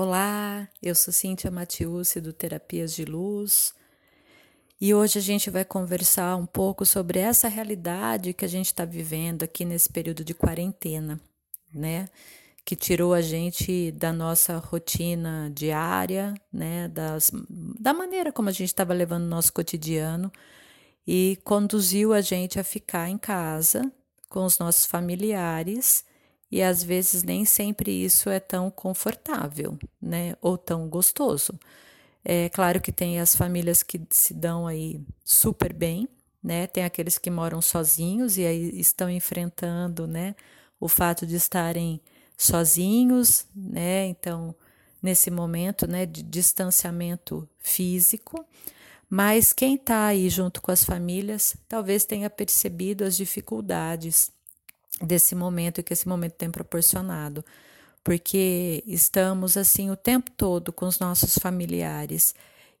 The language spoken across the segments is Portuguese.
Olá, eu sou Cíntia Matiusi do Terapias de Luz e hoje a gente vai conversar um pouco sobre essa realidade que a gente está vivendo aqui nesse período de quarentena, né? Que tirou a gente da nossa rotina diária, né? Das, da maneira como a gente estava levando o nosso cotidiano e conduziu a gente a ficar em casa com os nossos familiares e às vezes nem sempre isso é tão confortável, né? Ou tão gostoso. É claro que tem as famílias que se dão aí super bem, né? Tem aqueles que moram sozinhos e aí estão enfrentando, né? O fato de estarem sozinhos, né? Então, nesse momento, né? De distanciamento físico. Mas quem está aí junto com as famílias talvez tenha percebido as dificuldades desse momento e que esse momento tem proporcionado, porque estamos assim o tempo todo com os nossos familiares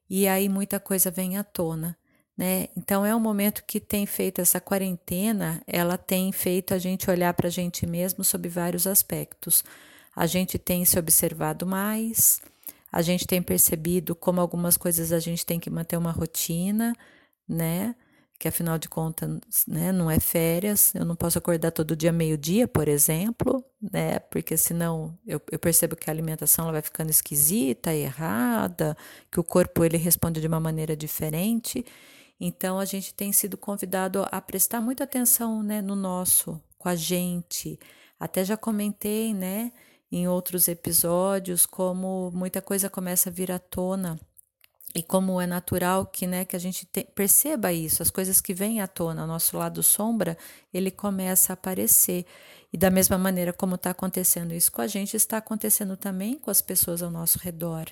e aí muita coisa vem à tona, né? Então é um momento que tem feito essa quarentena, ela tem feito a gente olhar para a gente mesmo sob vários aspectos. A gente tem se observado mais, a gente tem percebido como algumas coisas a gente tem que manter uma rotina, né? Que afinal de contas, né, não é férias, eu não posso acordar todo dia meio-dia, por exemplo, né, porque senão eu, eu percebo que a alimentação ela vai ficando esquisita, errada, que o corpo ele responde de uma maneira diferente. Então a gente tem sido convidado a prestar muita atenção, né, no nosso, com a gente. Até já comentei, né, em outros episódios como muita coisa começa a vir à tona e como é natural que, né, que a gente te, perceba isso, as coisas que vêm à tona, o nosso lado sombra, ele começa a aparecer. E da mesma maneira como está acontecendo isso com a gente, está acontecendo também com as pessoas ao nosso redor.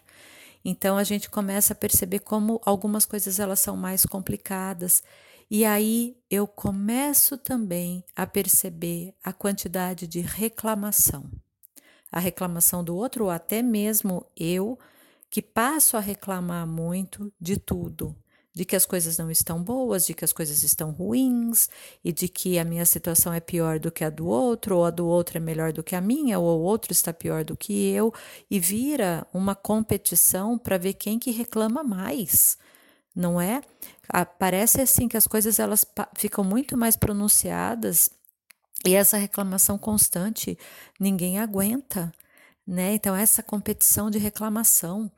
Então a gente começa a perceber como algumas coisas elas são mais complicadas. E aí eu começo também a perceber a quantidade de reclamação. A reclamação do outro, ou até mesmo eu, que passo a reclamar muito de tudo, de que as coisas não estão boas, de que as coisas estão ruins e de que a minha situação é pior do que a do outro, ou a do outro é melhor do que a minha, ou o outro está pior do que eu, e vira uma competição para ver quem que reclama mais. Não é? Parece assim que as coisas elas ficam muito mais pronunciadas e essa reclamação constante ninguém aguenta né? Então, essa competição de reclamação.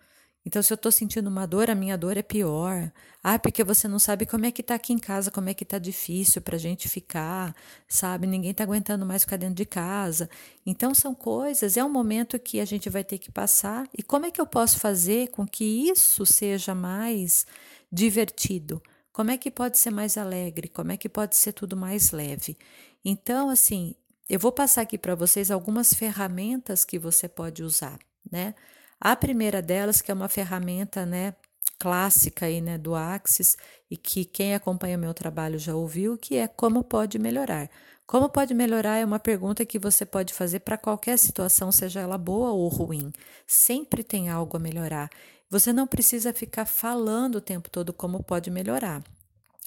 Então, se eu estou sentindo uma dor, a minha dor é pior. Ah, porque você não sabe como é que está aqui em casa, como é que está difícil para a gente ficar, sabe? Ninguém está aguentando mais ficar dentro de casa. Então, são coisas, é um momento que a gente vai ter que passar. E como é que eu posso fazer com que isso seja mais divertido? Como é que pode ser mais alegre? Como é que pode ser tudo mais leve? Então, assim, eu vou passar aqui para vocês algumas ferramentas que você pode usar, né? A primeira delas, que é uma ferramenta, né, clássica aí, né, do Axis e que quem acompanha meu trabalho já ouviu, que é como pode melhorar. Como pode melhorar é uma pergunta que você pode fazer para qualquer situação, seja ela boa ou ruim. Sempre tem algo a melhorar. Você não precisa ficar falando o tempo todo como pode melhorar.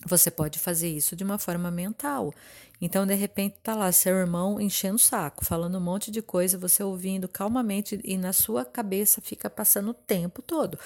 Você pode fazer isso de uma forma mental. Então, de repente, tá lá seu irmão enchendo o saco, falando um monte de coisa, você ouvindo calmamente e na sua cabeça fica passando o tempo todo.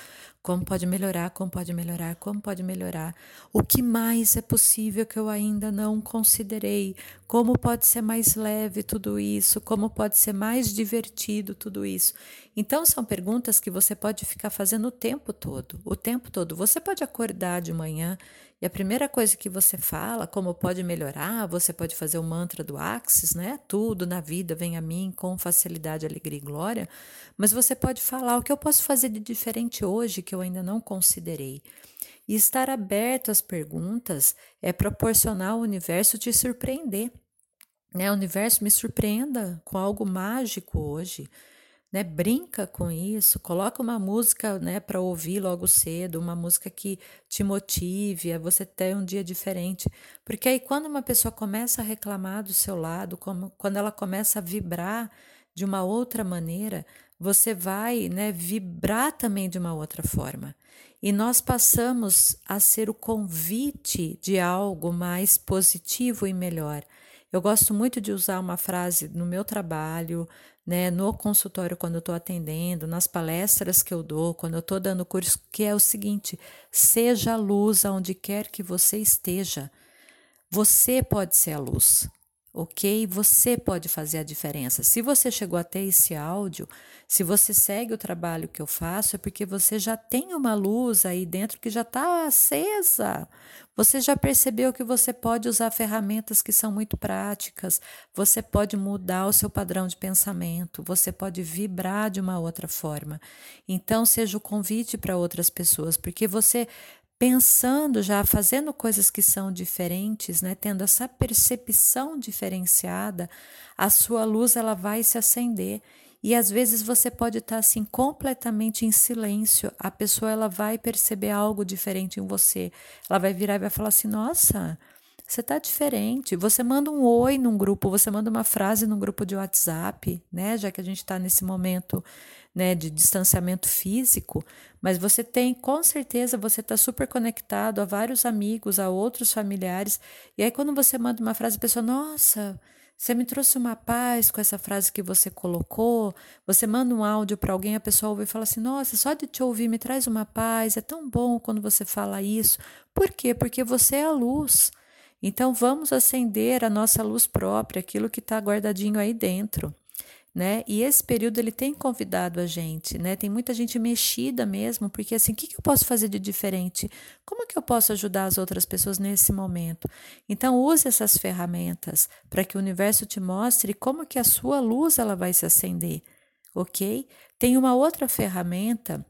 Como pode melhorar? Como pode melhorar? Como pode melhorar? O que mais é possível que eu ainda não considerei? Como pode ser mais leve tudo isso? Como pode ser mais divertido tudo isso? Então, são perguntas que você pode ficar fazendo o tempo todo. O tempo todo. Você pode acordar de manhã e a primeira coisa que você fala, como pode melhorar, você pode fazer o mantra do Axis, né? Tudo na vida vem a mim com facilidade, alegria e glória. Mas você pode falar o que eu posso fazer de diferente hoje que eu ainda não considerei. E estar aberto às perguntas é proporcionar ao universo te surpreender. Né? O universo me surpreenda com algo mágico hoje né? Brinca com isso, coloca uma música, né, para ouvir logo cedo, uma música que te motive a você ter um dia diferente, porque aí quando uma pessoa começa a reclamar do seu lado, como, quando ela começa a vibrar de uma outra maneira, você vai, né, vibrar também de uma outra forma. E nós passamos a ser o convite de algo mais positivo e melhor. Eu gosto muito de usar uma frase no meu trabalho, né, no consultório quando eu estou atendendo, nas palestras que eu dou, quando eu estou dando curso, que é o seguinte: seja a luz aonde quer que você esteja. Você pode ser a luz ok? Você pode fazer a diferença. Se você chegou até esse áudio, se você segue o trabalho que eu faço, é porque você já tem uma luz aí dentro que já está acesa. Você já percebeu que você pode usar ferramentas que são muito práticas, você pode mudar o seu padrão de pensamento, você pode vibrar de uma outra forma. Então, seja o convite para outras pessoas, porque você pensando já, fazendo coisas que são diferentes, né, tendo essa percepção diferenciada, a sua luz ela vai se acender. E às vezes você pode estar assim completamente em silêncio, a pessoa ela vai perceber algo diferente em você. Ela vai virar e vai falar assim: "Nossa, você está diferente. Você manda um oi num grupo, você manda uma frase num grupo de WhatsApp, né? Já que a gente está nesse momento né, de distanciamento físico, mas você tem, com certeza, você está super conectado a vários amigos, a outros familiares. E aí, quando você manda uma frase, a pessoa, nossa, você me trouxe uma paz com essa frase que você colocou. Você manda um áudio para alguém, a pessoa ouve e fala assim: Nossa, só de te ouvir me traz uma paz. É tão bom quando você fala isso. Por quê? Porque você é a luz. Então vamos acender a nossa luz própria, aquilo que está guardadinho aí dentro né? E esse período ele tem convidado a gente, né? Tem muita gente mexida mesmo, porque assim, o que, que eu posso fazer de diferente? Como que eu posso ajudar as outras pessoas nesse momento? Então use essas ferramentas para que o universo te mostre como que a sua luz ela vai se acender, ok? Tem uma outra ferramenta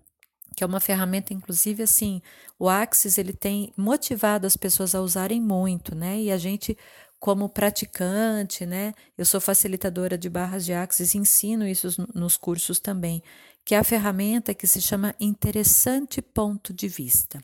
que é uma ferramenta, inclusive, assim, o Axis ele tem motivado as pessoas a usarem muito, né? E a gente como praticante, né? Eu sou facilitadora de barras de Axis e ensino isso nos cursos também, que é a ferramenta que se chama interessante ponto de vista.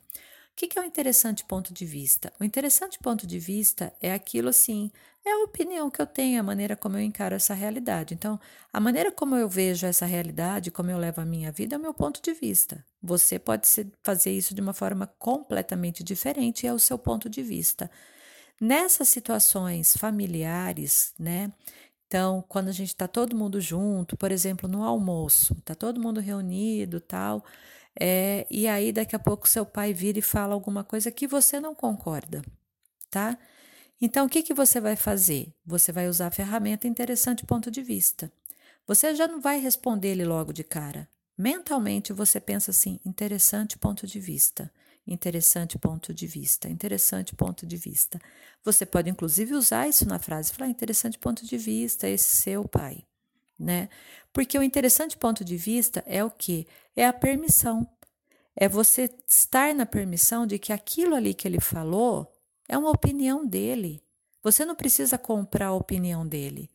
O que é o interessante ponto de vista? O interessante ponto de vista é aquilo assim, é a opinião que eu tenho, a maneira como eu encaro essa realidade. Então, a maneira como eu vejo essa realidade, como eu levo a minha vida, é o meu ponto de vista. Você pode fazer isso de uma forma completamente diferente, é o seu ponto de vista. Nessas situações familiares, né? Então, quando a gente está todo mundo junto, por exemplo, no almoço, está todo mundo reunido, tal, é, e aí daqui a pouco seu pai vira e fala alguma coisa que você não concorda, tá? Então, o que, que você vai fazer? Você vai usar a ferramenta interessante ponto de vista. Você já não vai responder ele logo de cara. Mentalmente você pensa assim: interessante ponto de vista. Interessante ponto de vista, interessante ponto de vista. Você pode inclusive usar isso na frase, falar interessante ponto de vista, esse seu pai, né? Porque o interessante ponto de vista é o que? É a permissão. É você estar na permissão de que aquilo ali que ele falou é uma opinião dele. Você não precisa comprar a opinião dele.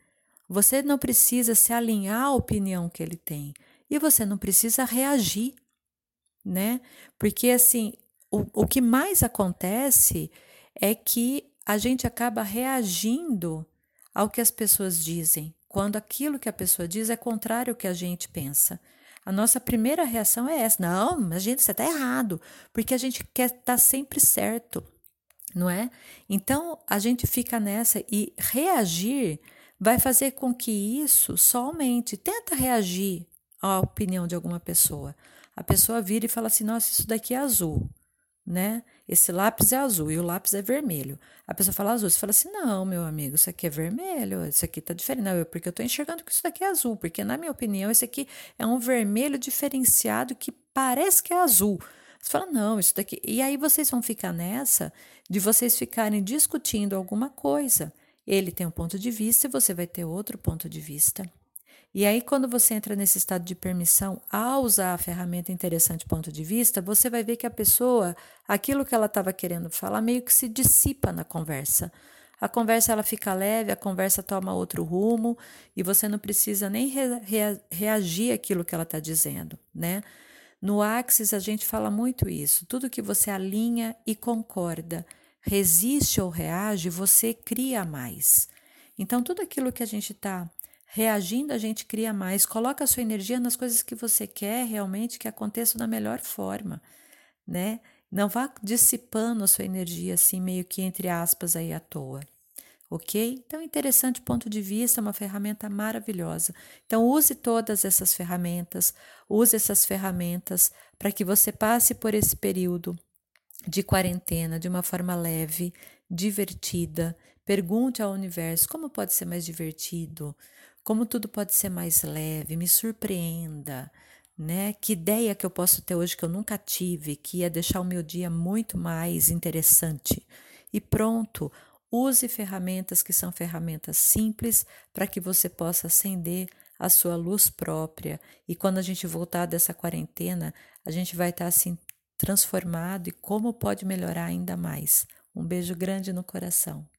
Você não precisa se alinhar à opinião que ele tem. E você não precisa reagir, né? Porque assim, o, o que mais acontece é que a gente acaba reagindo ao que as pessoas dizem, quando aquilo que a pessoa diz é contrário ao que a gente pensa. A nossa primeira reação é essa: não, gente, você está errado, porque a gente quer estar tá sempre certo, não é? Então a gente fica nessa e reagir vai fazer com que isso só aumente. Tenta reagir à opinião de alguma pessoa. A pessoa vira e fala assim: nossa, isso daqui é azul né? Esse lápis é azul e o lápis é vermelho. A pessoa fala azul, você fala assim: não, meu amigo, isso aqui é vermelho, isso aqui tá diferente. Não, porque eu tô enxergando que isso daqui é azul, porque na minha opinião, esse aqui é um vermelho diferenciado que parece que é azul. Você fala, não, isso daqui. E aí vocês vão ficar nessa de vocês ficarem discutindo alguma coisa. Ele tem um ponto de vista e você vai ter outro ponto de vista. E aí, quando você entra nesse estado de permissão, ao usar a ferramenta interessante ponto de vista, você vai ver que a pessoa, aquilo que ela estava querendo falar, meio que se dissipa na conversa. A conversa ela fica leve, a conversa toma outro rumo e você não precisa nem re, re, reagir àquilo que ela está dizendo, né? No Axis a gente fala muito isso. Tudo que você alinha e concorda, resiste ou reage, você cria mais. Então, tudo aquilo que a gente está Reagindo, a gente cria mais. Coloca a sua energia nas coisas que você quer realmente que aconteçam da melhor forma, né? Não vá dissipando a sua energia assim, meio que entre aspas aí à toa. ok? Então, interessante ponto de vista, uma ferramenta maravilhosa. Então, use todas essas ferramentas, use essas ferramentas para que você passe por esse período de quarentena de uma forma leve, divertida. Pergunte ao universo como pode ser mais divertido, como tudo pode ser mais leve, me surpreenda, né? Que ideia que eu posso ter hoje que eu nunca tive, que ia deixar o meu dia muito mais interessante. E pronto, use ferramentas que são ferramentas simples para que você possa acender a sua luz própria. E quando a gente voltar dessa quarentena, a gente vai estar assim transformado e como pode melhorar ainda mais. Um beijo grande no coração.